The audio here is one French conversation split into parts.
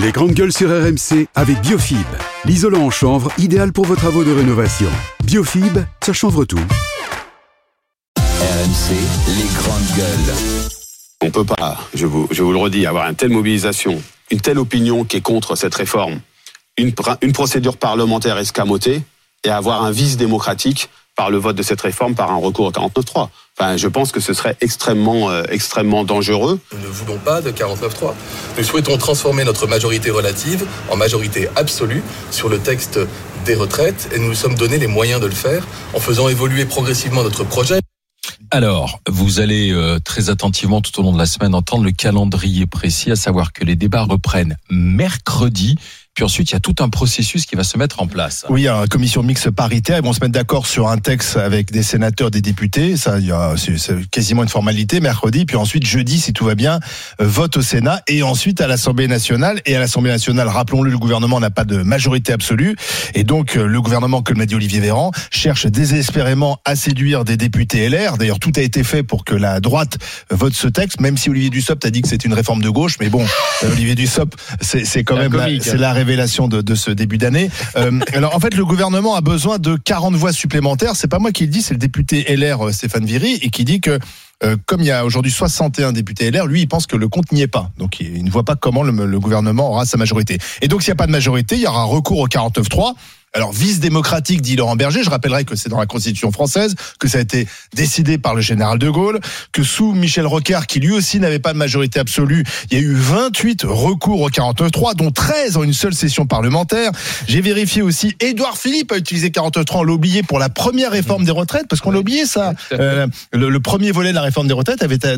Les grandes gueules sur RMC avec Biofib, l'isolant en chanvre idéal pour vos travaux de rénovation. Biofib, ça chanvre tout. RMC, les grandes gueules. On peut pas, je vous, je vous le redis, avoir une telle mobilisation, une telle opinion qui est contre cette réforme, une, une procédure parlementaire escamotée et avoir un vice démocratique par le vote de cette réforme par un recours au 49.3. Enfin, je pense que ce serait extrêmement, euh, extrêmement dangereux. Nous ne voulons pas de 49.3. Nous souhaitons transformer notre majorité relative en majorité absolue sur le texte des retraites et nous nous sommes donné les moyens de le faire en faisant évoluer progressivement notre projet. Alors, vous allez euh, très attentivement tout au long de la semaine entendre le calendrier précis, à savoir que les débats reprennent mercredi puis ensuite, il y a tout un processus qui va se mettre en place. Oui, il y a une commission mixte paritaire. Ils vont se mettre d'accord sur un texte avec des sénateurs, des députés. Ça, il y a, c'est, quasiment une formalité mercredi. Puis ensuite, jeudi, si tout va bien, euh, vote au Sénat et ensuite à l'Assemblée nationale. Et à l'Assemblée nationale, rappelons-le, le gouvernement n'a pas de majorité absolue. Et donc, euh, le gouvernement, comme l'a dit Olivier Véran, cherche désespérément à séduire des députés LR. D'ailleurs, tout a été fait pour que la droite vote ce texte, même si Olivier Dussopt a dit que c'est une réforme de gauche. Mais bon, euh, Olivier Dussopt, c'est, quand même, la, c'est la révélation de, de ce début d'année. Euh, alors en fait, le gouvernement a besoin de 40 voix supplémentaires. C'est pas moi qui le dis, c'est le député LR Stéphane Viry et qui dit que euh, comme il y a aujourd'hui 61 députés LR, lui, il pense que le compte n'y est pas. Donc, il ne voit pas comment le, le gouvernement aura sa majorité. Et donc, s'il n'y a pas de majorité, il y aura recours au 49-3. Alors, vice démocratique, dit Laurent Berger, je rappellerai que c'est dans la Constitution française, que ça a été décidé par le général de Gaulle, que sous Michel Rocard, qui lui aussi n'avait pas de majorité absolue, il y a eu 28 recours au 49.3, dont 13 en une seule session parlementaire. J'ai vérifié aussi, Édouard Philippe a utilisé 49.3, on l'a oublié pour la première réforme des retraites, parce qu'on l'a oublié ça. Euh, le, le, premier volet de la réforme des retraites avait été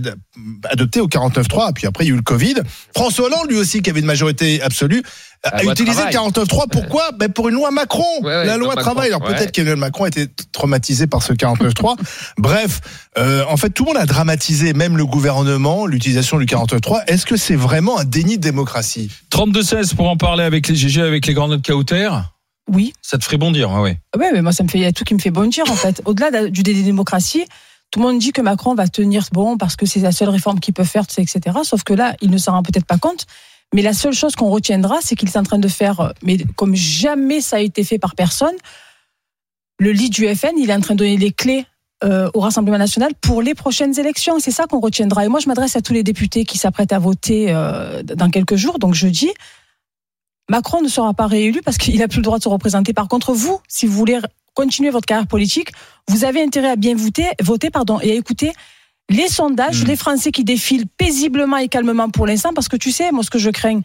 adopté au 49.3, puis après il y a eu le Covid. François Hollande, lui aussi, qui avait une majorité absolue, a utilisé 49.3. Pourquoi? Ben Pour une loi Macron, Ouais, ouais, la loi travail. Alors ouais. peut-être qu'Emmanuel Macron était traumatisé par ce 49.3. Bref, euh, en fait, tout le monde a dramatisé, même le gouvernement, l'utilisation du 49.3. Est-ce que c'est vraiment un déni de démocratie? 32-16 pour en parler avec les GG, avec les grandes notes Kauter? Oui. Ça te ferait bondir, ouais, ouais. Ouais, mais moi, ça me fait, il y a tout qui me fait bondir, en fait. Au-delà de- du déni de démocratie, tout le monde dit que Macron va tenir bon parce que c'est la seule réforme qu'il peut faire, etc. Sauf que là, il ne s'en rend peut-être pas compte. Mais la seule chose qu'on retiendra, c'est qu'il est en train de faire, euh, mais comme jamais ça a été fait par personne, le lead du FN, il est en train de donner les clés euh, au Rassemblement national pour les prochaines élections. C'est ça qu'on retiendra. Et moi, je m'adresse à tous les députés qui s'apprêtent à voter euh, dans quelques jours, donc jeudi. Macron ne sera pas réélu parce qu'il n'a plus le droit de se représenter. Par contre, vous, si vous voulez continuer votre carrière politique, vous avez intérêt à bien voter, voter pardon, et à écouter les sondages, les Français qui défilent paisiblement et calmement pour l'instant, parce que tu sais, moi, ce que je crains,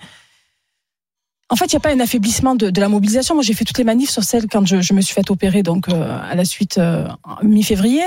en fait, il n'y a pas un affaiblissement de, de la mobilisation. Moi, j'ai fait toutes les manifs sur celle quand je, je me suis fait opérer, donc euh, à la suite euh, mi-février.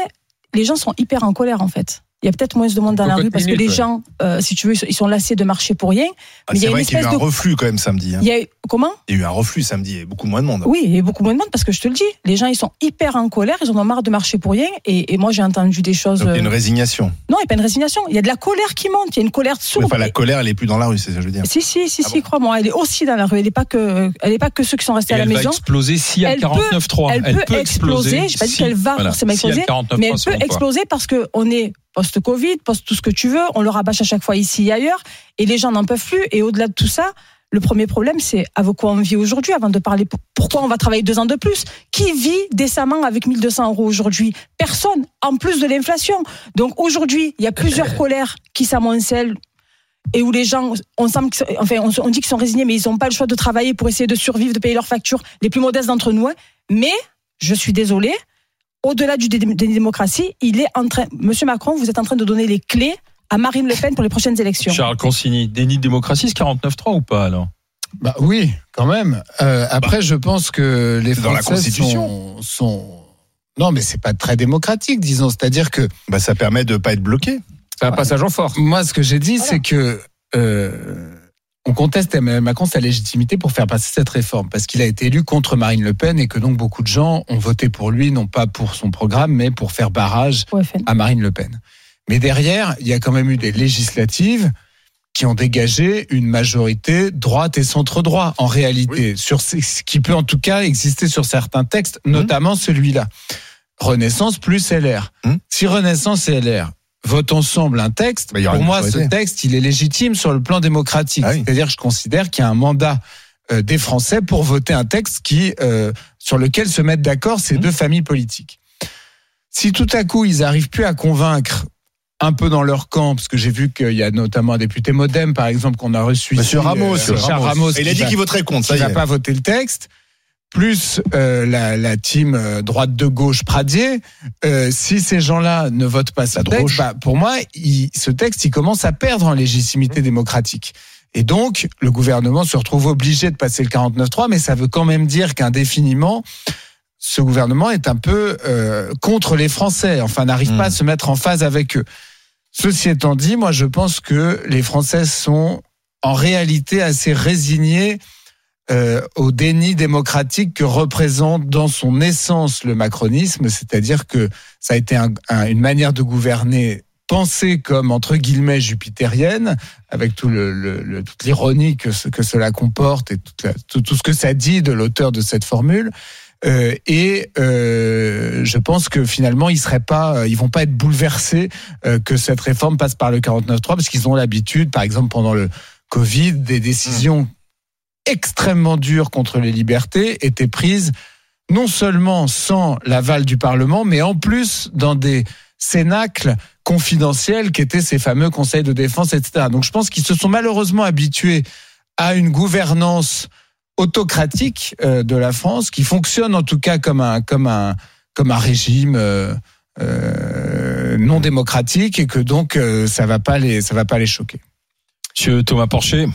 Les gens sont hyper en colère, en fait. Il y a peut-être moins de monde dans la rue parce que les ouais. gens, euh, si tu veux, ils sont lassés de marcher pour rien. Ah, Mais il y C'est a une vrai qu'il y a eu espèce un de. reflux quand même samedi. hein. Il y a comment Il y a eu un reflux samedi, il y a beaucoup moins de monde. Oui, il y a beaucoup moins de monde parce que je te le dis, les gens ils sont hyper en colère, ils en ont marre de marcher pour rien. Et, et moi j'ai entendu des choses. Donc il y a une euh, résignation. Non, il n'y a pas une résignation. Il y a de la colère qui monte. Il y a une colère sourde. Enfin, la colère, elle est plus dans la rue, c'est ça que je veux dire. Si, si, si, Ah si, crois-moi. Elle est aussi dans la rue. Elle n'est pas que, elle est pas que ceux qui sont restés Et à la elle va maison. exploser si à Elle peut- 49-3. Elle, peut exploser. Je pas dit qu'elle va forcément exploser, 49.3, mais elle peut exploser parce que on est post-Covid, post tout ce que tu veux. On le rabâche à chaque fois ici et ailleurs, et les gens n'en peuvent plus. Et au-delà de tout ça, le premier problème, c'est avec quoi on vit aujourd'hui. Avant de parler pour- pourquoi on va travailler deux ans de plus, qui vit décemment avec 1200 euros aujourd'hui? Personne. En plus de l'inflation. Donc aujourd'hui, il y a plusieurs colères qui s'amoncellent et où les gens, on, semble, enfin, on, on dit qu'ils sont résignés, mais ils n'ont pas le choix de travailler pour essayer de survivre, de payer leurs factures, les plus modestes d'entre nous. hein. Mais, je suis désolée, au-delà du dé- des démocraties, il est en train, Monsieur Macron, vous êtes en train de donner les clés à Marine Le Pen pour les prochaines élections. Charles Consigny, déni de démocratie, c'est 49-3 ou pas alors? Bah oui, quand même. Euh, après, je pense que les C'est dans la Français Constitution. sont, sont- Non, mais c'est pas très démocratique, disons. C'est-à-dire que Bah, ça permet de pas être bloqué. C'est un passage en force. moi, ce que j'ai dit, Voilà. c'est que euh, on conteste Emmanuel Macron sa légitimité pour faire passer cette réforme, parce qu'il a été élu contre Marine Le Pen et que donc beaucoup de gens ont voté pour lui, non pas pour son programme, mais pour faire barrage à Marine Le Pen. Mais derrière, il y a quand même eu des législatives qui ont dégagé une majorité droite et centre-droit, en réalité, sur ce qui peut en tout cas exister sur certains textes, notamment celui-là. Renaissance plus LR. Mmh. Si Renaissance et LR votent ensemble un texte, Bah, il pour moi, ce texte, il est légitime sur le plan démocratique. Ah oui. C'est-à-dire que je considère qu'il y a un mandat euh, des Français pour voter un texte qui, euh, sur lequel se mettent d'accord Mmh. ces deux familles politiques. Si tout à coup, ils arrivent plus à convaincre un peu dans leur camp, parce que j'ai vu qu'il y a notamment un député Modem, par exemple, qu'on a reçu Monsieur ici, Ramos, euh, Ramos, Et il a dit qu'il voterait contre. Ça va est. pas voter le texte, plus euh, la, la team euh, droite de gauche Pradier, euh, si ces gens-là ne votent pas ce texte, bah, pour moi, il- ce texte, il commence à perdre en Mmh. légitimité démocratique. Et donc, le gouvernement se retrouve obligé de passer le 49-3, mais ça veut quand même dire qu'indéfiniment, ce gouvernement est un peu euh, contre les Français, enfin n'arrive pas à Mm. se mettre en phase avec eux. Ceci étant dit, moi je pense que les Français sont en réalité assez résignés euh, au déni démocratique que représente dans son essence le macronisme, c'est-à-dire que ça a été un- un- une manière de gouverner pensée comme entre guillemets jupitérienne, avec tout le, toute l'ironie que, que cela comporte et tout, tout ce que ça dit de l'auteur de cette formule. Euh, et euh, je pense que finalement ils seraient pas, ils vont pas être bouleversés euh, que cette réforme passe par le 49.3 parce qu'ils ont l'habitude, par exemple pendant le Covid, des décisions extrêmement dures contre les libertés étaient prises non seulement sans l'aval du Parlement, mais en plus dans des cénacles confidentiels qui étaient ces fameux conseils de défense, etc. Donc je pense qu'ils se sont malheureusement habitués à une gouvernance autocratique euh, de la France qui fonctionne en tout cas comme un comme un comme un régime euh, euh, non démocratique et que donc ça va va pas les choquer. Monsieur Thomas Porcher.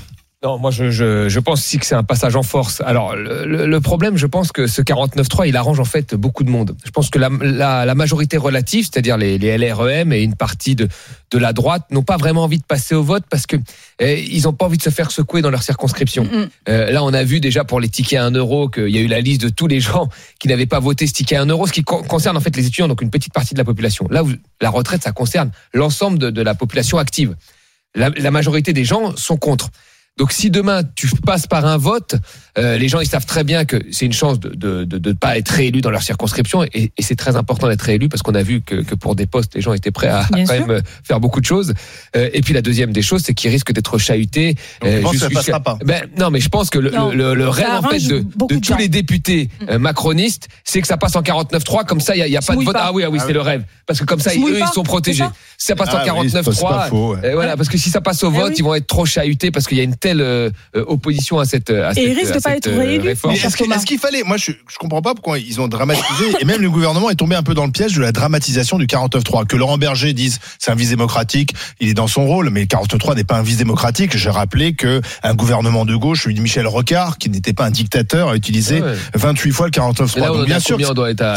Non, moi je, je, je pense aussi que c'est un passage en force. Alors le, le- problème, je pense que ce 49-3, il arrange en fait beaucoup de monde. Je pense que la, la, la majorité relative, c'est-à-dire les, les LREM et une partie de, de la droite, n'ont pas vraiment envie de passer au vote parce que eh, ils n'ont pas envie de se faire secouer dans leur circonscription. Euh, là, on a vu déjà pour les tickets à 1 euro qu'il y a eu la liste de tous les gens qui n'avaient pas voté ce ticket à 1 euro, ce qui con- concerne en fait les étudiants, donc une petite partie de la population. Là où la retraite, ça concerne l'ensemble de, de la population active. La, la majorité des gens sont contre. Donc si demain tu passes par un vote, euh, les gens ils savent très bien que c'est une chance de de, de, de pas être réélu dans leur circonscription et, et c'est très important d'être réélu parce qu'on a vu que, que pour des postes les gens étaient prêts à, Bien quand sûr. même euh, faire beaucoup de choses. Euh, et puis la deuxième des choses c'est qu'ils risquent d'être chahutés. Donc, je pense que ça passera pas. Ben, non mais je pense que le, le, le rêve en fait de, de de tous les députés euh, macronistes c'est que ça passe en 49-3 comme ça il y a, il y a pas de vote. pas. Ah oui ah oui Ah c'est oui. le rêve parce que comme ça Se eux pas, ils sont protégés. Si ça passe Ah en oui, c'est pas- c'est pas 49-3 faux, ouais. euh, voilà, parce que si ça passe au vote, ils vont être trop chahutés parce qu'il y a une telle euh, euh, opposition à cette à Et risquent à de pas cette, être euh, réforme. Mais est-ce qu'il fallait Moi, je, je comprends pas pourquoi ils ont dramatisé et même le gouvernement est tombé un peu dans le piège de la dramatisation du 49.3. Que Laurent Berger dise c'est un vice démocratique, il est dans son rôle, mais le 49.3 n'est pas un vice démocratique. J'ai rappelé que un gouvernement de gauche, celui de Michel Rocard, qui n'était pas un dictateur, a utilisé Ouais. 28 fois le 49.3. Mais là, on Donc bien sûr,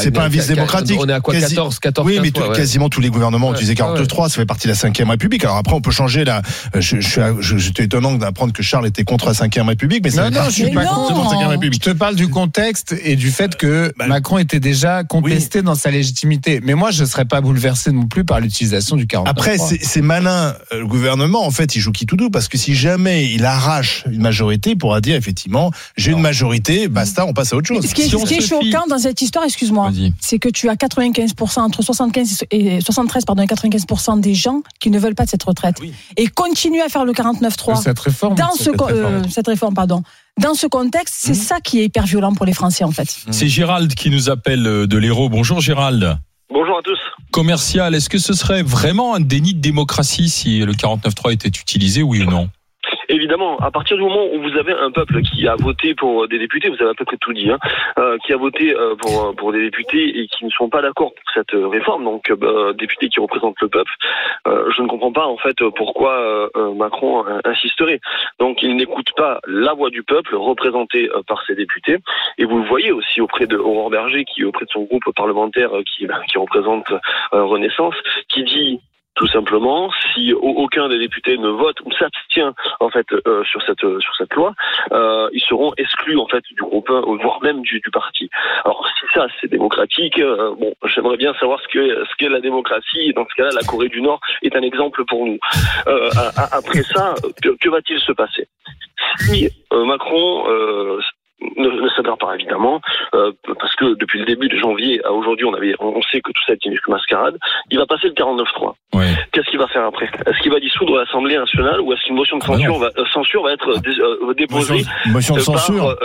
c'est pas un vice démocratique. On est à quoi Quasi- 14 14 oui, mais 15 fois, tout- ouais. quasiment tous les gouvernements ont utilisé Ouais, 49.3. Ça fait partie de la 5 République. Alors après, on peut changer la. Je, je suis, je- j'étais étonnant d'apprendre que Charles était contre la 5 République, mais ça Non, non, je suis Mais pas non. contre. la 5 République. Je te parle du contexte et du fait que Bah, Macron était déjà contesté dans sa légitimité. Mais moi, je ne serais pas bouleversé non plus par l'utilisation du 49. Après, c'est malin. euh, Le gouvernement, en fait, il joue qui tout doux parce que si jamais il arrache une majorité, il pourra dire effectivement, j'ai une majorité, basta, on passe à autre chose. Ce qui est, Si on ce qui est se fie- choquant dans cette histoire, excuse-moi, c'est que tu as 95%, entre 75 et 73, pardon, et 95% des gens qui ne veulent pas de cette retraite. Oui. Et continuent à faire le 49-3 cette réforme. dans cette ce, réforme. euh, cette réforme, pardon. Dans ce contexte, c'est ça qui est hyper violent pour les Français, en fait. C'est Gérald qui nous appelle euh, de l'Hérault. Bonjour Gérald. Bonjour à tous. Commercial, est-ce que ce serait vraiment un déni de démocratie si le 49.3 était utilisé, oui ou non? Évidemment, à partir du moment où vous avez un peuple qui a voté pour des députés, vous avez à peu près tout dit, hein, euh, qui a voté euh, pour, pour des députés et qui ne sont pas d'accord pour cette euh, réforme, donc euh, bah, députés qui représentent le peuple, euh, je ne comprends pas en fait pourquoi euh, euh, Macron euh, insisterait. Donc il n'écoute pas la voix du peuple représentée euh, par ses députés, et vous le voyez aussi auprès de Aurore Berger, qui auprès de son groupe parlementaire euh, qui, qui représente euh, Renaissance, qui dit tout simplement, si au- aucun des députés ne vote ou s'abstient en fait euh, sur cette sur cette loi, euh, ils seront exclus en fait du groupe, hein, voire même du, du parti. Alors si ça c'est démocratique, euh, bon, j'aimerais bien savoir ce que ce qu'est la démocratie. Dans ce cas-là, la Corée du Nord est un exemple pour nous. Euh, après ça, que, que va-t-il se passer? Si euh, Macron pas évidemment, euh, parce que depuis le début de janvier à aujourd'hui, on avait, on sait que tout ça est une mascarade. Il va passer le 49-3. Ouais. Qu'est-ce qu'il va faire après? Est-ce qu'il va dissoudre l'Assemblée nationale ou est-ce qu'une motion de Ah bah censure va, euh, censure va être euh, déposée Motion, motion de par, censure.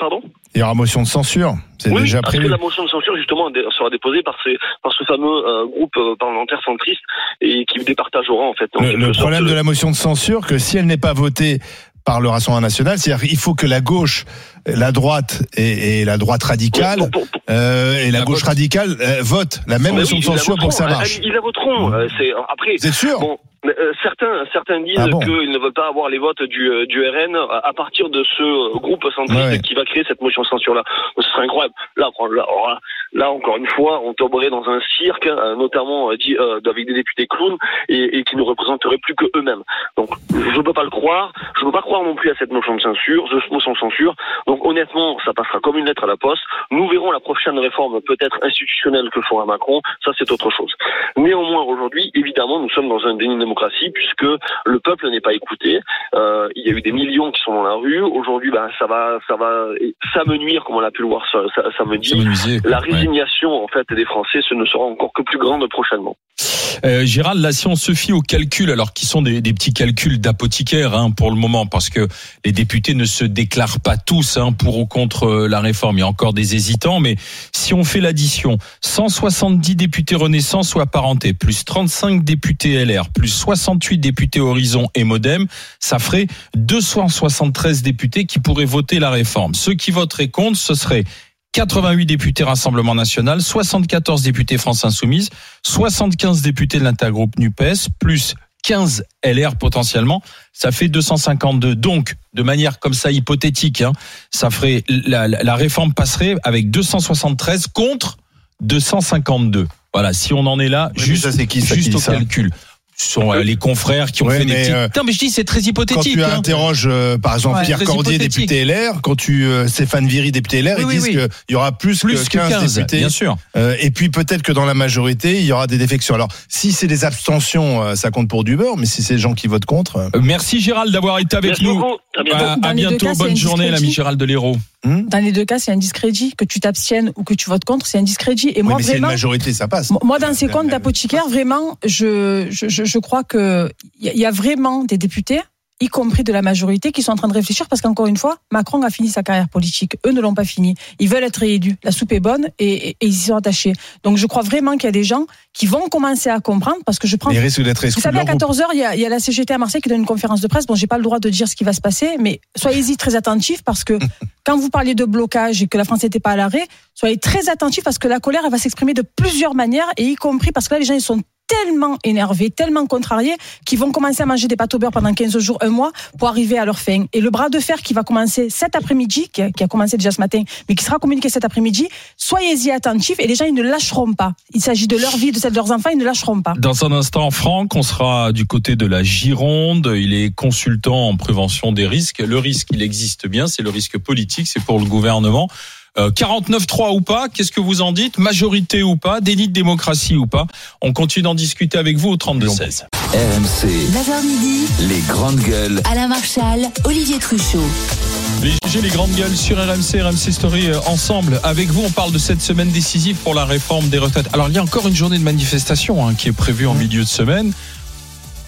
Pardon? Il y aura motion de censure. C'est oui, déjà parce prévu. que la motion de censure, justement, sera déposée par, ces, par ce fameux euh, groupe parlementaire centriste et qui départagera, en fait. en Le, problème de la motion de censure, que si elle n'est pas votée par le Rassemblement national, c'est-à-dire qu'il faut que la gauche, la droite et, et la droite radicale Pour- pour- pour- euh, et la La gauche vote. radicale euh, votent la même motion oui, de censure pour que ça marche. Ah, Ils la voteront. euh, c'est- Après, Vous êtes sûr? Bon, euh, certains, certains disent Ah bon qu'ils ne veulent pas avoir les votes du, euh, du RN à, partir de ce euh, groupe centriste Ouais, qui va créer cette motion de censure-là. Ce serait incroyable. Là, là, là, encore une fois, on tomberait dans un cirque, hein, notamment euh, dit, euh, avec des députés clowns et, et qui ne représenteraient plus que eux-mêmes. Donc, je ne peux pas le croire. Je ne peux pas croire non plus à cette motion de censure, cette motion de censure. Donc, honnêtement, ça passera comme une lettre à la poste. Nous verrons la prochaine réforme peut-être institutionnelle que fera Macron. Ça, c'est autre chose. Néanmoins, aujourd'hui, évidemment, nous sommes dans un déni de démocratie puisque le peuple n'est pas écouté. Euh, il y a eu des millions qui sont dans la rue. Aujourd'hui, bah, ça va, ça va s'amenuire, comme on a pu le voir ça, ça. Ça m'amusait. La Ouais. résignation, en fait, des Français, ce ne sera encore que plus grande prochainement. Euh, Gérald, là, si on se fie aux calculs, alors qui sont des, des petits calculs d'apothicaire hein, pour le moment, parce que les députés ne se déclarent pas tous hein, pour ou contre euh, la réforme. Il y a encore des hésitants, mais si on fait l'addition, 170 députés Renaissance ou apparentés, plus 35 députés LR, plus 68 députés Horizon et Modem, ça ferait 273 députés qui pourraient voter la réforme. Ceux qui voteraient contre, ce serait 88 députés Rassemblement National, 74 députés France Insoumise, 75 députés de l'intergroupe NUPES, plus 15 LR potentiellement, ça fait 252. Donc, de manière comme ça hypothétique, hein, ça ferait la, réforme passerait avec 273 contre 252. Voilà, si on en est là, Oui, juste, ça, c'est qui, ça, juste qui dit au ça calcul. Ce sont euh, les confrères qui ont Ouais, fait des mais, petits. euh, non, mais je dis c'est très Quand hypothétique. tu hein. interroges, euh, par exemple, Ouais. Pierre Cordier, député LR, quand tu euh, Stéphane Viry, député LR, Oui, ils oui, disent oui. qu'il y aura plus, plus que 15, députés. bien sûr. Euh, et puis peut-être que dans la majorité, il y aura des défections. Alors, si c'est des abstentions, euh, ça compte pour du beurre, mais si c'est les gens qui votent contre. euh, Euh, Merci Gérald d'avoir été avec Merci nous. beaucoup. À bientôt. À, bientôt, cas, bonne journée, l'ami. Gérald Deléraud. Hmm Dans les deux cas, c'est un discrédit. Que tu t'abstiennes ou que tu votes contre, c'est un discrédit. Et Oui, moi, mais c'est une vraiment, majorité, ça passe. moi, dans ces comptes d'apothicaire, vraiment, je, je, je je crois que il y a- il y a vraiment des députés, y compris de la majorité, qui sont en train de réfléchir parce qu'encore une fois, Macron a fini sa carrière politique. Eux ne l'ont pas fini. Ils veulent être réélus. La soupe est bonne et, et- et ils y sont attachés. Donc, je crois vraiment qu'il y a des gens qui vont commencer à comprendre parce que je prends Ils risquent d'être vous savez, à leur groupe. 14h, il y y a la CGT à Marseille qui donne une conférence de presse. Bon, j'ai pas le droit de dire ce qui va se passer, mais soyez-y très attentifs parce que quand vous parliez de blocage et que la France n'était pas à l'arrêt, soyez très attentifs parce que la colère, elle va s'exprimer de plusieurs manières et y compris parce que là, les gens, ils sont tellement énervés, tellement contrariés qu'ils vont commencer à manger des pâtes au beurre pendant 15 jours, un mois pour arriver à leur fin. Et le bras de fer qui va commencer cet après-midi, qui a, commencé déjà ce matin, mais qui sera communiqué cet après-midi, soyez-y attentifs et les gens, ils ne lâcheront pas. Il s'agit de leur vie, de celle de leurs enfants, ils ne lâcheront pas. Dans un instant, Franck, on sera du côté de la Gironde. Il est consultant en prévention des risques. Le risque, il existe bien, c'est le risque politique, c'est pour le gouvernement. Euh, 49-3 ou pas, qu'est-ce que vous en dites Majorité ou pas Déni de démocratie ou pas On continue d'en discuter avec vous au 32-16. RMC, 9h midi, les grandes gueules. Alain Marchal, Olivier Truchot. Les GG, les grandes gueules sur RMC, RMC Story euh, ensemble. Avec vous, on parle de cette semaine décisive pour la réforme des retraites. Alors, il y a encore une journée de manifestation hein, qui est prévue en milieu de semaine.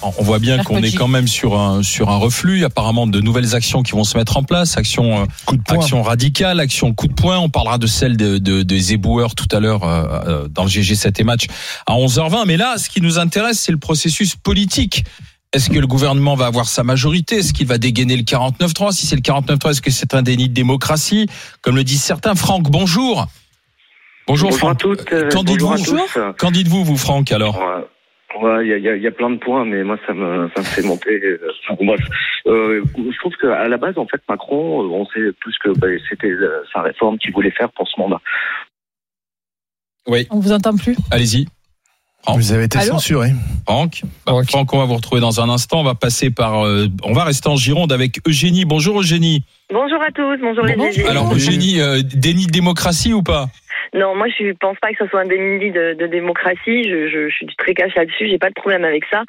On voit bien qu'on est quand même sur un sur un reflux. Apparemment, de nouvelles actions qui vont se mettre en place. Actions euh, Coup de poing. action radicale, action coup de poing. On parlera de celle de, de, des éboueurs tout à l'heure euh, euh, dans le GG 7 et match à 11h20. Mais là, ce qui nous intéresse, c'est le processus politique. Est-ce que le gouvernement va avoir sa majorité? Est-ce qu'il va dégainer le 49-3 Si c'est le 49-3, est-ce que c'est un déni de démocratie? Comme le disent certains. Franck, bonjour. Bonjour, Bonjour à Franck. toutes. euh, Qu'en bonjour à. Qu'en dites-vous, vous, Franck, alors? Ouais. Il y a, il y, a, il y a plein de points, mais moi ça me ça me fait monter. euh, enfin, bref, euh, je trouve qu'à la base, en fait, Macron, euh, on sait plus que bah, c'était euh, sa réforme qu'il voulait faire pour ce mandat. Oui, On vous entend plus. allez-y. Vous avez été Allô censuré. Franck. Bah, Franck, on va vous retrouver dans un instant. On va passer par. euh, on va rester en Gironde avec Eugénie. Bonjour, Eugénie. Bonjour à tous, bonjour les Bonjour. GG. Alors, Eugénie, euh, déni de démocratie ou pas? Non, moi je pense pas que ce soit un déni de, de démocratie. Je, je, je suis très cash là-dessus. J'ai pas de problème avec ça.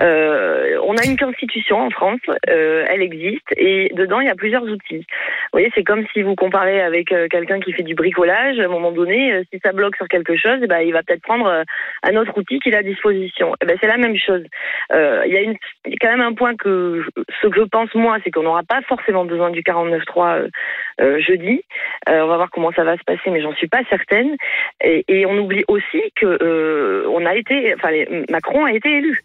Euh, on a une constitution en France, euh, elle existe et dedans il y a plusieurs outils. voyez, c'est comme si vous comparez avec euh, quelqu'un qui fait du bricolage. À un moment donné, euh, si ça bloque sur quelque chose, eh ben, il va peut-être prendre un autre outil qu'il a à disposition. Eh ben, c'est la même chose. Il y, a quand même un point que ce que je pense moi, c'est qu'on n'aura pas forcément besoin du 49.3 euh, euh, jeudi. Euh, on va voir comment ça va se passer, mais j'en suis pas certaine. Et, et on oublie aussi que euh, on a été, enfin, les- Macron a été élu.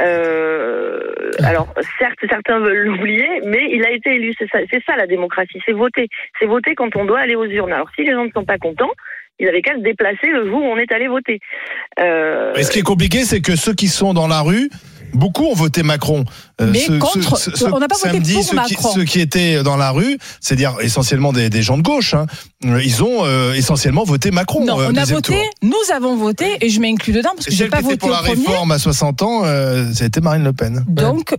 Euh, alors, certes, certains veulent l'oublier, mais il a été élu. C'est ça, c'est ça la démocratie, c'est voter. C'est voter quand on doit aller aux urnes. Alors, si les gens ne sont pas contents, ils avaient qu'à se déplacer le jour où on est allé voter. Euh, Et ce qui est compliqué, c'est que ceux qui sont dans la rue, beaucoup ont voté Macron. Euh, Mais contre, on n'a pas voté samedi, pour ceux qui, Macron. ceux qui étaient dans la rue, c'est-à-dire essentiellement des, des gens de gauche, hein, euh, ils ont euh, essentiellement voté Macron. Non, euh, on a voté, tour. nous avons voté, et je m'inclus dedans parce que j'ai celle pas voté pour au la premier. réforme à 60 ans, euh, ça a été Marine Le Pen. Donc,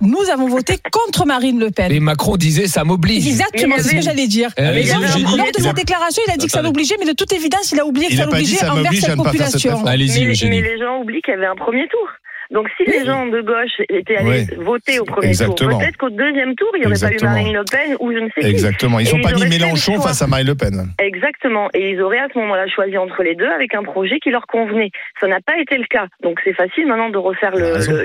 nous avons voté contre Marine Le Pen. Et Macron disait ça m'oblige. Exactement, c'est ce que j'allais dire. Euh, Mais lors, de sa déclaration, il a dit que ça l'obligeait, mais de toute évidence, il a oublié que ça l'obligeait envers cette population. mais, les gens oublient qu'il y avait un premier tour. Donc si les gens de gauche étaient allés voter au premier Exactement. tour, peut-être qu'au deuxième tour, il n'y aurait Exactement. pas eu Marine Le Pen ou je ne sais qui. Exactement. Ils n'ont pas ils mis Mélenchon face à Marine Le Pen. Exactement. Et ils auraient à ce moment-là choisi entre les deux avec un projet qui leur convenait. Ça n'a pas été le cas. Donc c'est facile maintenant de refaire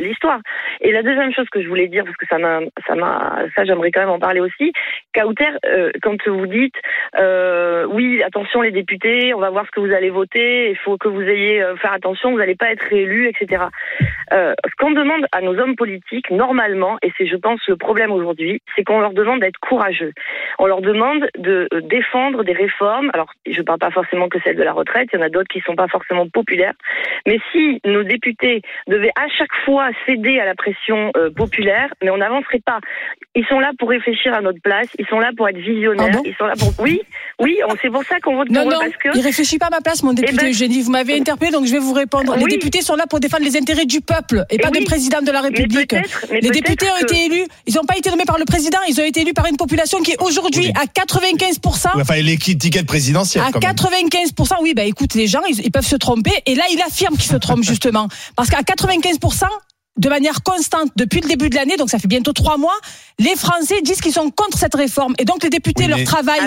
l'histoire. Et la deuxième chose que je voulais dire, parce que ça m'a, ça m'a, ça j'aimerais quand même en parler aussi. Kauter, euh, quand vous dites, euh, oui, attention les députés, on va voir ce que vous allez voter, il faut que vous ayez euh, faire attention, vous n'allez pas être réélu, etc. Euh, ce qu'on demande à nos hommes politiques, normalement, et c'est je pense le problème aujourd'hui, c'est qu'on leur demande d'être courageux. On leur demande de euh, défendre des réformes. Alors, je ne parle pas forcément que celle de la retraite, il y en a d'autres qui ne sont pas forcément populaires. Mais si nos députés devaient à chaque fois céder à la pression euh, populaire, mais on n'avancerait pas. Ils sont là pour réfléchir à notre place, ils sont là pour être visionnaires, ils sont là pour... Oui, oui, c'est pour ça qu'on vote Non, pour eux, non, parce que... il réfléchit pas à ma place, mon député ben- Eugénie. Vous m'avez interpellé, donc je vais vous répondre. Les députés sont là pour défendre les intérêts du peuple et Eh pas oui. du président de la République. mais Les députés ont que- été élus, ils n'ont pas été nommés par le président, ils ont été élus par une population qui est aujourd'hui à 95%. Enfin, l'étiquette présidentielle. À quand même. 95%, oui, bah écoute, les gens, ils, ils peuvent se tromper. Et là, il affirme qu'ils se trompent, justement. Parce qu'à 95%, de manière constante, depuis le début de l'année, donc ça fait bientôt trois mois, les Français disent qu'ils sont contre cette réforme. Et donc, les députés, Oui, leur travail,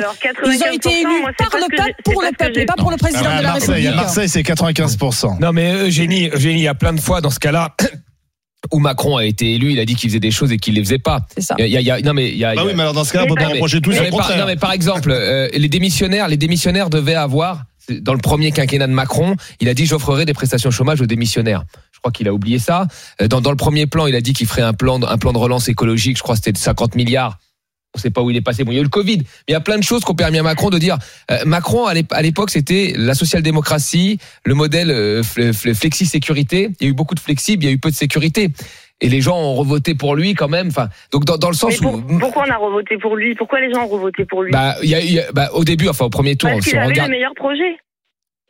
ils ont été 95%, élus moi, par le peuple, pour le peuple, et pas pour le président Ah, de la Marseille, à République. Marseille, c'est 95%. Non, mais Eugénie, Eugénie, il y a plein de fois dans ce cas-là où Macron a été élu, il a dit qu'il faisait des choses et qu'il les faisait pas. C'est ça. Il y a- il y a- non, mais il y a, Bah oui, mais alors dans ce cas-là, on peut pas reprocher tout non, mais par exemple, euh, les démissionnaires, les démissionnaires devaient avoir dans le premier quinquennat de Macron, il a dit j'offrerai des prestations chômage aux démissionnaires. Je crois qu'il a oublié ça. Euh, Dans, dans le premier plan, il a dit qu'il ferait un plan, un plan de relance écologique. Je crois que c'était de 50 milliards. On sait pas où il est passé. Bon, il y a eu le Covid. Mais il y a plein de choses qui ont permis à Macron de dire. euh, Macron, à l'ép- à l'époque, c'était la social-démocratie, le modèle euh, fle- fle- flexi-sécurité. Il y a eu beaucoup de flexible, il y a eu peu de sécurité. Et les gens ont revoté pour lui quand même. Enfin, donc dans, dans le Mais sens pour- où, pourquoi on a revoté pour lui? Pourquoi les gens ont revoté pour lui? Bah, il y a, il y a- bah, au début, enfin au premier tour, Parce si qu'il avait regarde, le meilleur projet.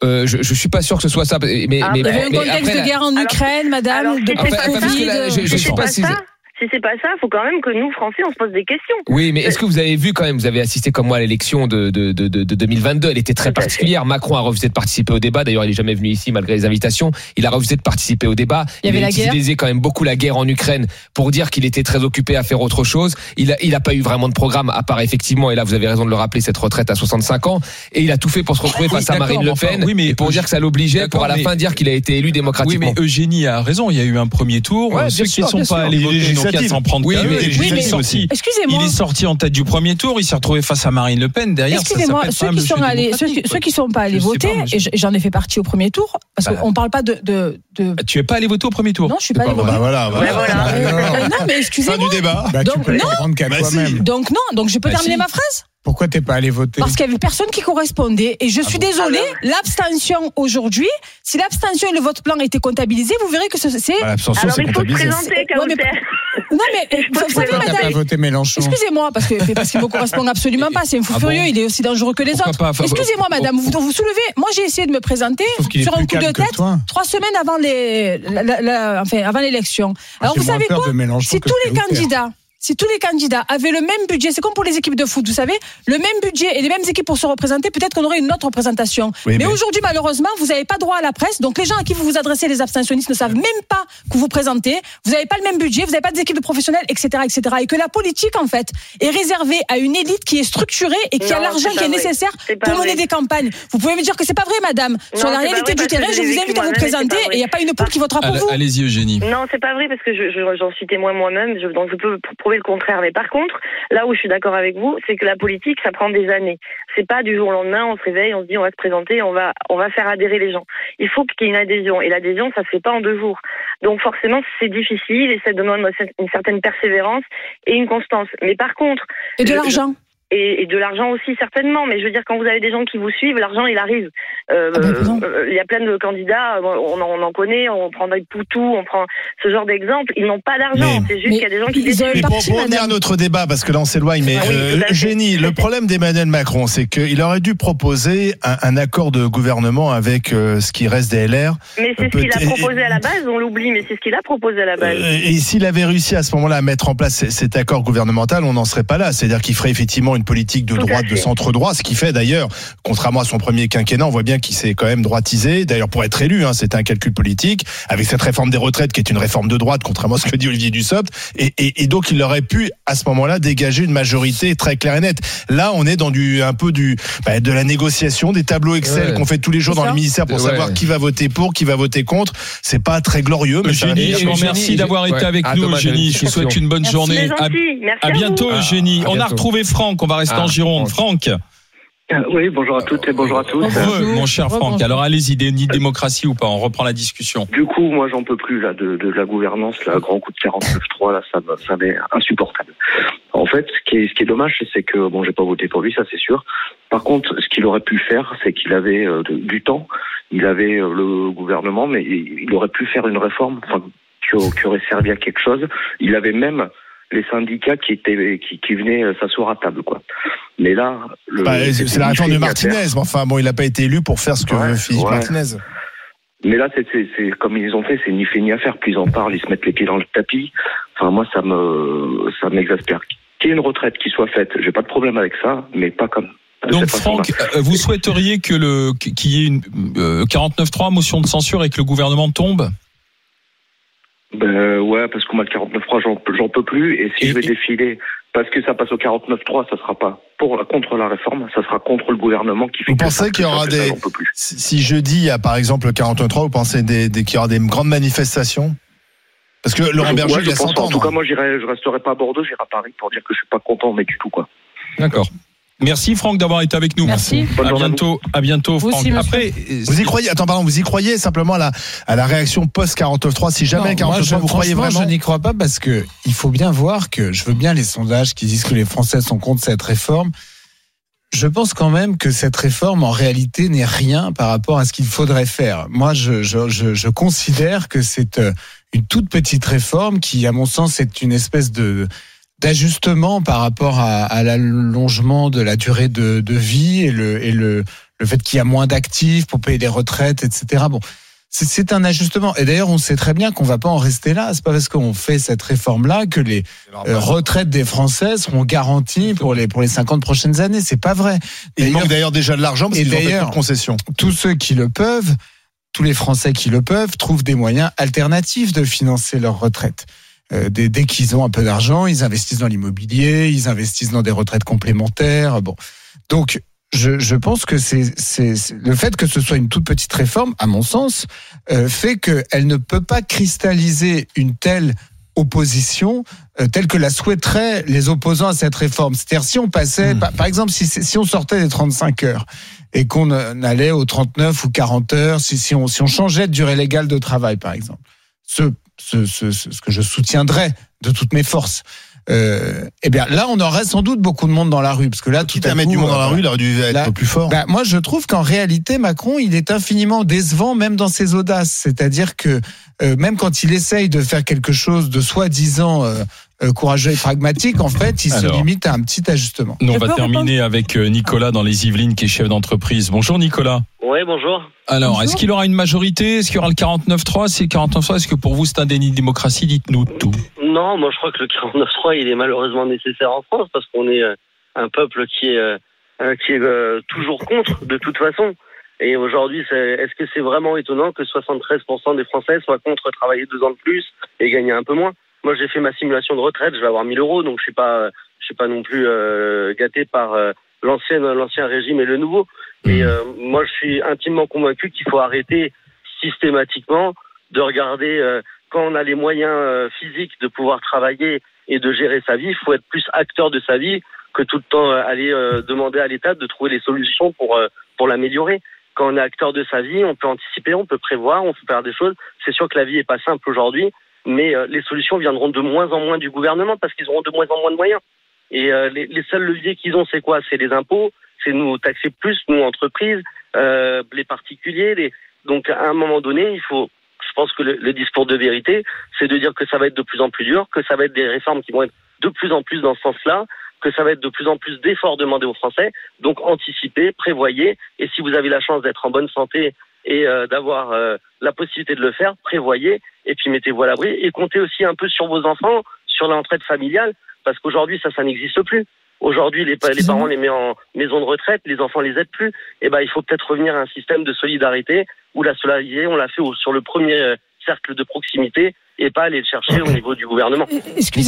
euh, je, je suis pas sûr que ce soit ça. Mais, mais, Ah, mais- Il y avait un mais contexte après, de guerre en Alors- Ukraine, madame, alors, de c'est pas parce que là, je- je si sais c'est pas pas si- ça, si c'est pas ça, faut quand même que nous Français on se pose des questions. Oui, mais est-ce que vous avez vu quand même, vous avez assisté comme moi à l'élection de, de, de, de, de 2022, elle était très particulière. Macron a refusé de participer au débat, d'ailleurs il est jamais venu ici malgré les invitations, il a refusé de participer au débat. Il y avait a la guerre. utilisé quand même beaucoup la guerre en Ukraine pour dire qu'il était très occupé à faire autre chose. Il a, il a pas eu vraiment de programme, à part effectivement, et là vous avez raison de le rappeler, cette retraite à 65 ans, et il a tout fait pour se retrouver Oui, face à Marine Le enfin, Pen, oui, mais- et pour dire que ça l'obligeait, pour à la fin dire qu'il a été élu Oui, démocratiquement. mais Eugénie a raison. Il y a eu un premier tour. Ouais, Ceux qui sûr, sont pas allés Il voter n'ont qu'à législatif. s'en prendre Oui, mais- oui, il mais- est sorti. Excusez-moi. Il est sorti en tête du premier tour. Il s'est retrouvé face à Marine Le Pen. Derrière, Excusez-moi, ceux qui sont jeu allés, ceux qui, démocratique, ceux qui sont pas allés voter, et j'en ai fait partie au premier tour, parce Bah. qu'on parle pas de, de, de- Tu es pas allé voter au premier tour non, je suis pas allée Bah voter. voilà, voilà. Non, mais Fin excusez-moi. du débat. Bah, Donc, non. Donc non, donc je peux terminer ma phrase? Pourquoi t'es pas allé voter? Parce qu'il y avait personne qui correspondait et je suis désolée, l'abstention aujourd'hui, si l'abstention et le vote blanc étaient comptabilisés, vous verrez que ce- c'est Bah, L'abstention, Alors c'est il faut se comptabilisé. présenter, Ouais, mais-. Non mais vous savez Pourquoi t'as pas madame voté Mélenchon Excusez-moi, parce que parce qu'il me correspond absolument pas. C'est un fou Ah bon? furieux. Il est aussi dangereux que les Pourquoi autres. Excusez-moi, madame. Vous vous soulevez. Moi, j'ai essayé de me présenter sur un coup de tête trois semaines avant les, la- la- la- enfin, avant l'élection. Alors vous savez quoi? Si tous les candidats, si tous les candidats avaient le même budget, c'est comme pour les équipes de foot, vous savez, le même budget et les mêmes équipes pour se représenter, peut-être qu'on aurait une autre représentation. Oui, mais mais- aujourd'hui, malheureusement, vous n'avez pas droit à la presse. Donc les gens à qui vous vous adressez, les abstentionnistes, ne savent même pas que vous vous présentez. Vous n'avez pas le même budget, vous n'avez pas des équipes de professionnels, etc., etc. Et que la politique, en fait, est réservée à une élite qui est structurée et qui a l'argent qui est vrai. nécessaire pour mener vrai. des campagnes. Vous pouvez me dire que c'est pas vrai, madame. Sur Non, la c'est pas réalité du terrain, je vous invite à vous présenter et il n'y a pas une poule qui votera pour vous. Allez-y, Eugénie. Non, c'est pas vrai parce que je, je- j'en suis témoin moi-même, donc je peux prouver le contraire. Mais par contre, là où je suis d'accord avec vous, c'est que la politique, ça prend des années. C'est pas du jour au lendemain, on se réveille, on se dit on va se présenter, on va, on va faire adhérer les gens. Il faut qu'il y ait une adhésion et l'adhésion, ça se fait pas en deux jours. Donc forcément, c'est difficile et ça demande une certaine persévérance et une constance. Mais par contre, Et de je- l'argent. Et, et de l'argent aussi certainement. Mais je veux dire, quand vous avez des gens qui vous suivent, l'argent il arrive. Euh, Ah ben, euh, Il y a plein de candidats, on, en- on en connaît, on prend des Poutou, on prend ce genre d'exemple. Ils n'ont pas d'argent. C'est juste qu'il y a des gens qui ils décident. ont pour, revenir à notre débat, parce que là on s'éloigne, mais Ah oui, euh. Génie, le problème d'Emmanuel Macron, c'est qu'il aurait dû proposer un, un accord de gouvernement avec euh, ce qui reste des LR. Mais c'est ce qu'il a proposé à la base, on l'oublie, mais c'est ce qu'il a proposé à la base. Euh, Et s'il avait réussi à ce moment-là à mettre en place cet accord gouvernemental, on n'en serait pas là. C'est-à-dire qu'il ferait effectivement une politique de droite, de centre-droit, ce qui fait d'ailleurs, contrairement à son premier quinquennat, on voit bien qu'il s'est quand même droitisé. D'ailleurs, pour être élu, hein, c'était un calcul politique, avec cette réforme des retraites qui est une réforme de droite, contrairement à ce que dit Olivier Dussopt. Et, et, et donc, il aurait pu, à ce moment-là, dégager une majorité très claire et nette. Là, on est dans du un peu du bah, de la négociation, des tableaux Excel Ouais. qu'on fait tous les jours dans ça. le ministère pour Ouais. savoir qui va voter pour, qui va voter contre. C'est pas très glorieux, mais ça Eugénie, remercie Eugénie, d'avoir été ouais. avec Ah, nous, Eugénie. Je vous souhaite une bonne Merci. journée. À, merci à à bientôt. Eugénie. à On a retrouvé Franck. On va rester Ah, en Gironde. Franck. Euh, Oui, bonjour à toutes et bonjour à tous. Bonjour. Mon cher Franck. Alors allez-y, de démocratie ou pas On reprend la discussion. Du coup, moi, j'en peux plus là de, de la gouvernance, là, grand coup de 49.3, là, ça, me- ça m'est insupportable. En fait, ce qui est, ce qui est dommage, c'est que bon, j'ai pas voté pour lui, ça c'est sûr. Par contre, ce qu'il aurait pu faire, c'est qu'il avait euh, de- du temps, il avait euh, le gouvernement, mais il, il aurait pu faire une réforme, enfin, qui, au- qui aurait servi à quelque chose. Il avait même les syndicats qui étaient qui, qui venaient euh, s'asseoir à table, quoi. Mais là, Bah, c'est la réforme de. Martinez, mais enfin bon, il n'a pas été élu pour faire ce que Ouais, veut Philippe ouais. Martinez. Mais là, c'est, comme ils ont fait, c'est ni fait ni à faire. Plus ils en parlent, ils se mettent les pieds dans le tapis. Enfin, moi, ça me, ça m'exaspère. Qu'il y ait une retraite qui soit faite, j'ai pas de problème avec ça, mais pas comme. Donc. Franck, euh, vous souhaiteriez que le qu'il y ait une euh, 49.3 motion de censure et que le gouvernement tombe? Ben ouais, parce qu'on m'a le 49.3, j'en, j'en peux plus. Et si Et- je vais et- défiler, parce que ça passe au 49.3, ça sera pas pour contre la réforme, ça sera contre le gouvernement qui fait. Vous que pensez qu'il y aura ça, des-. Si si jeudi, il y a par exemple le 43, vous pensez des, des- qu'il y aura des grandes manifestations? Parce que Laurent Berger, ouais, il je laisse pense, en tout cas, moi, j'irai, je resterai pas à Bordeaux, j'irai à Paris pour dire que je suis pas content, mais du tout, quoi. D'accord. Merci Franck d'avoir été avec nous. Merci. Bonne À journée à vous. bientôt, à bientôt Vous Franck. aussi. Après, Vous y croyez Attends, pardon, vous y croyez simplement à la, à la réaction post 49.3 Si jamais Non, moi, 49.3, je- vous croyez vraiment Je n'y crois pas parce que il faut bien voir que je veux bien les sondages qui disent que les Français sont contre cette réforme. Je pense quand même que cette réforme, en réalité, n'est rien par rapport à ce qu'il faudrait faire. Moi, je, je, je, je considère que c'est euh, une toute petite réforme qui, à mon sens, est une espèce de d'ajustement par rapport à, à l'allongement de la durée de, de vie et le, et le, le fait qu'il y a moins d'actifs pour payer les retraites, etc. Bon, c'est- un ajustement. Et d'ailleurs, on sait très bien qu'on va pas en rester là. C'est pas parce qu'on fait cette réforme-là que les euh, retraites des Français seront garanties pour les pour les 50 prochaines années. C'est pas vrai. Il D'ailleurs, manque d'ailleurs déjà de l'argent parce Et qu'ils ont fait de concessions. tous ceux qui le peuvent, tous les Français qui le peuvent, trouvent des moyens alternatifs de financer leur retraite. Euh, dès dès qu'ils ont un peu d'argent, ils investissent dans l'immobilier, ils investissent dans des retraites complémentaires. Bon, donc je, je pense que c'est le fait que ce soit une toute petite réforme, à mon sens, euh, fait qu'elle ne peut pas cristalliser une telle opposition euh, telle que la souhaiteraient les opposants à cette réforme. C'est-à-dire si on passait, Hmm. par, par exemple, si, si on sortait des 35 heures et qu'on euh, allait aux 39 ou 40 heures, si, si, on, si on changeait de durée légale de travail, par exemple, ce, ce, ce, ce ce que je soutiendrais de toutes mes forces, euh, eh bien là, on aurait sans doute beaucoup de monde dans la rue, parce que là, tout à mettre du monde dans la euh, rue, il aurait dû être Là- plus fort. bah, moi, je trouve qu'en réalité, Macron, il est infiniment décevant, même dans ses audaces. C'est-à-dire que euh, même quand il essaye de faire quelque chose de soi-disant euh, courageux et pragmatique, en fait, il Alors. se limite à un petit ajustement. nous, on va terminer avec euh, Nicolas dans les Yvelines qui est chef d'entreprise. Bonjour Nicolas. Ouais, bonjour. Alors, est-ce qu'il aura une majorité? Est-ce qu'il y aura le 49-3 C'est 49-3. Est-ce que pour vous, c'est un déni de démocratie? Dites-nous tout. Non, moi je crois que le 49.3 il est malheureusement nécessaire en France parce qu'on est euh, un peuple qui est euh, euh, qui est euh, toujours contre de toute façon. Et aujourd'hui, est-ce que c'est vraiment étonnant que 73% des Français soient contre travailler deux ans de plus et gagner un peu moins? Moi, j'ai fait ma simulation de retraite, je vais avoir 1000 euros, donc je suis pas, je suis pas non plus euh, gâté par euh, l'ancien l'ancien régime et le nouveau. Et euh, moi, je suis intimement convaincu qu'il faut arrêter systématiquement de regarder euh, quand on a les moyens euh, physiques de pouvoir travailler et de gérer sa vie, il faut être plus acteur de sa vie que tout le temps euh, aller euh, demander à l'État de trouver les solutions pour euh, pour l'améliorer. Quand on est acteur de sa vie, on peut anticiper, on peut prévoir, on peut faire des choses. C'est sûr que la vie est pas simple aujourd'hui, mais euh, les solutions viendront de moins en moins du gouvernement parce qu'ils auront de moins en moins de moyens. Et euh, les, les seuls leviers qu'ils ont, c'est quoi? C'est les impôts, c'est nous taxer plus, nous entreprises, euh, les particuliers. Les... Donc à un moment donné, il faut, je pense que le, le discours de vérité, c'est de dire que ça va être de plus en plus dur, que ça va être des réformes qui vont être de plus en plus dans ce sens-là, que ça va être de plus en plus d'efforts demandés aux Français. Donc anticipez, prévoyez, et si vous avez la chance d'être en bonne santé et euh, d'avoir euh, la possibilité de le faire, prévoyez, et puis mettez-vous à l'abri, et comptez aussi un peu sur vos enfants, sur l'entraide familiale, parce qu'aujourd'hui ça, ça n'existe plus. Aujourd'hui, les, pa- les parents les mettent en maison de retraite, les enfants les aident plus. Et ben, il faut peut-être revenir à un système de solidarité où la solidarité, on l'a fait au- sur le premier euh, cercle de proximité et pas aller le chercher au niveau du gouvernement.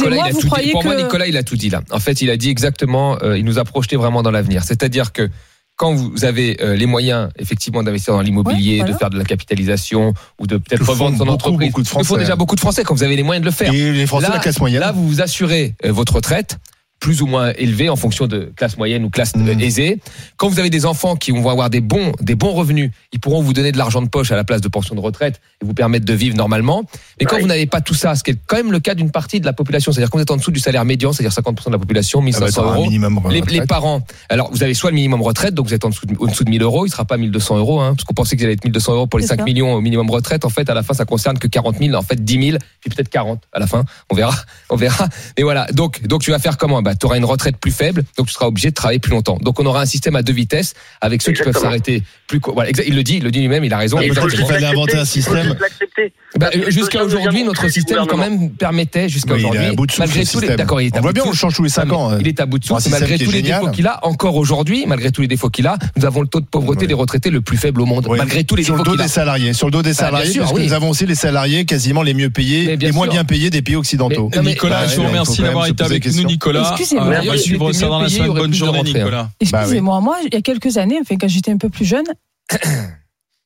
Il a tout dit. Pour moi, Nicolas, il a tout dit là. En fait, il a dit exactement, euh, il nous a projeté vraiment dans l'avenir. C'est-à-dire que quand vous avez euh, les moyens, effectivement, d'investir dans l'immobilier, de faire de la capitalisation ou de peut-être font revendre son beaucoup, entreprise, beaucoup de que font Français. déjà beaucoup de Français quand vous avez les moyens de le faire. Et les Français, là, la classe moyenne. Là, vous vous assurez euh, votre retraite plus ou moins élevée en fonction de classe moyenne ou classe Mm. euh, aisée. Quand vous avez des enfants qui vont avoir des bons, des bons revenus, ils pourront vous donner de l'argent de poche à la place de pension de retraite et vous permettre de vivre normalement. Mais quand vous n'avez pas tout ça, ce qui est quand même le cas d'une partie de la population, c'est-à-dire quand vous êtes en dessous du salaire médian, c'est-à-dire 50% de la population, 1500 Ah bah, euros. minimum les, retraite. les parents, alors vous avez soit le minimum retraite, donc vous êtes en dessous de, en dessous de 1000 euros, il sera pas 1200 euros, hein, parce qu'on pensait qu'il allait être 1200 euros pour les C'est 5 ça. millions au minimum retraite. En fait, à la fin, ça concerne que 40 000, en fait 10 000, puis peut-être 40 à la fin. On verra, on verra. Mais voilà. Donc, donc tu vas faire comment? Bah, tu auras une retraite plus faible, donc tu seras obligé de travailler plus longtemps. Donc, on aura un système à deux vitesses avec ceux qui peuvent s'arrêter plus. Voilà, exact- il le dit, il le dit lui-même, il a raison. Ah, qu'il fallait inventer un système. Bah, euh, jusqu'à aujourd'hui, notre système quand même permettait jusqu'à Oui, il est aujourd'hui, à bout de souffle, malgré le tous les, d'accord, il est à On voit bout de bien, on le change tous les cinq Non, ans, mais euh, Il est à bout de souffle, malgré tous les génial. défauts qu'il a. Encore aujourd'hui, malgré tous les défauts qu'il a, nous avons le taux de pauvreté des retraités le plus faible au monde, Oui. malgré tous les sur le défauts dos des salariés, sur le dos des Bah, salariés, sûr, parce que nous avons aussi les salariés quasiment les mieux payés, les moins bien payés des pays occidentaux. Mais- non, mais- Nicolas, Bah, je vous remercie d'avoir été avec nous. Nicolas. On va suivre ça dans la semaine. Bonne journée, hein. Nicolas. Excusez-moi, moi, il y a quelques années, enfin, quand j'étais un peu plus jeune,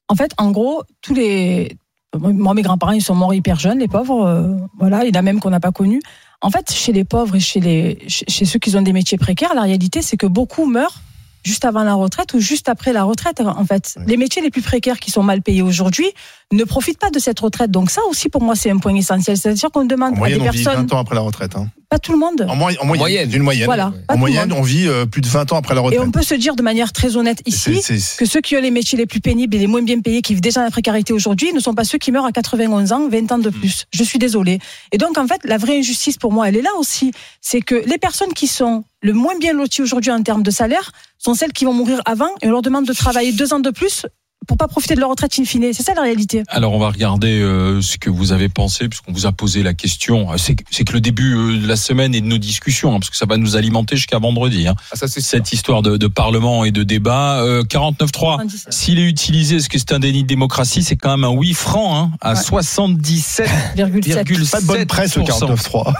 en fait, en gros, tous les. Moi, mes grands-parents, ils sont morts hyper jeunes, les pauvres. euh, voilà, il y en a même qu'on n'a pas connus. En fait, chez les pauvres et chez, les, chez ceux qui ont des métiers précaires, la réalité, c'est que beaucoup meurent juste avant la retraite ou juste après la retraite. En fait, les métiers les plus précaires qui sont mal payés aujourd'hui ne profitent pas de cette retraite. Donc ça aussi, pour moi, c'est un point essentiel. C'est-à-dire qu'on En demande à des moyenne, on vit personnes, 20 ans après la retraite. hein. pas tout le monde. En, moy- en moyenne, moyenne. d'une moyenne. Voilà, En moyenne, on vit euh, plus de 20 ans après la Et retraite. on peut se dire de manière très honnête ici que ceux qui ont les métiers les plus pénibles et les moins bien payés, qui vivent déjà dans la précarité aujourd'hui, ne sont pas ceux qui meurent à 91 ans, 20 ans de plus. Je suis désolée. Et donc, en fait, la vraie injustice pour moi, elle est là aussi. C'est que les personnes qui sont le moins bien loties aujourd'hui en termes de salaire sont celles qui vont mourir avant et on leur demande de travailler deux ans de plus pour pas profiter de leur retraite in fine. C'est ça la réalité. Alors on va regarder euh, ce que vous avez pensé, puisqu'on vous a posé la question. Euh, C'est que- c'est que le début euh, de la semaine et de nos discussions, hein, parce que ça va nous alimenter jusqu'à vendredi. hein. Ah, ça, c'est Cette histoire de, de parlement et de débat. Euh, 49.3, 77. s'il est utilisé, est-ce que c'est un déni de démocratie? C'est quand même un oui franc, hein, à Ouais. 77,7%. Virgule sept. Pas de bonne presse, le 49.3.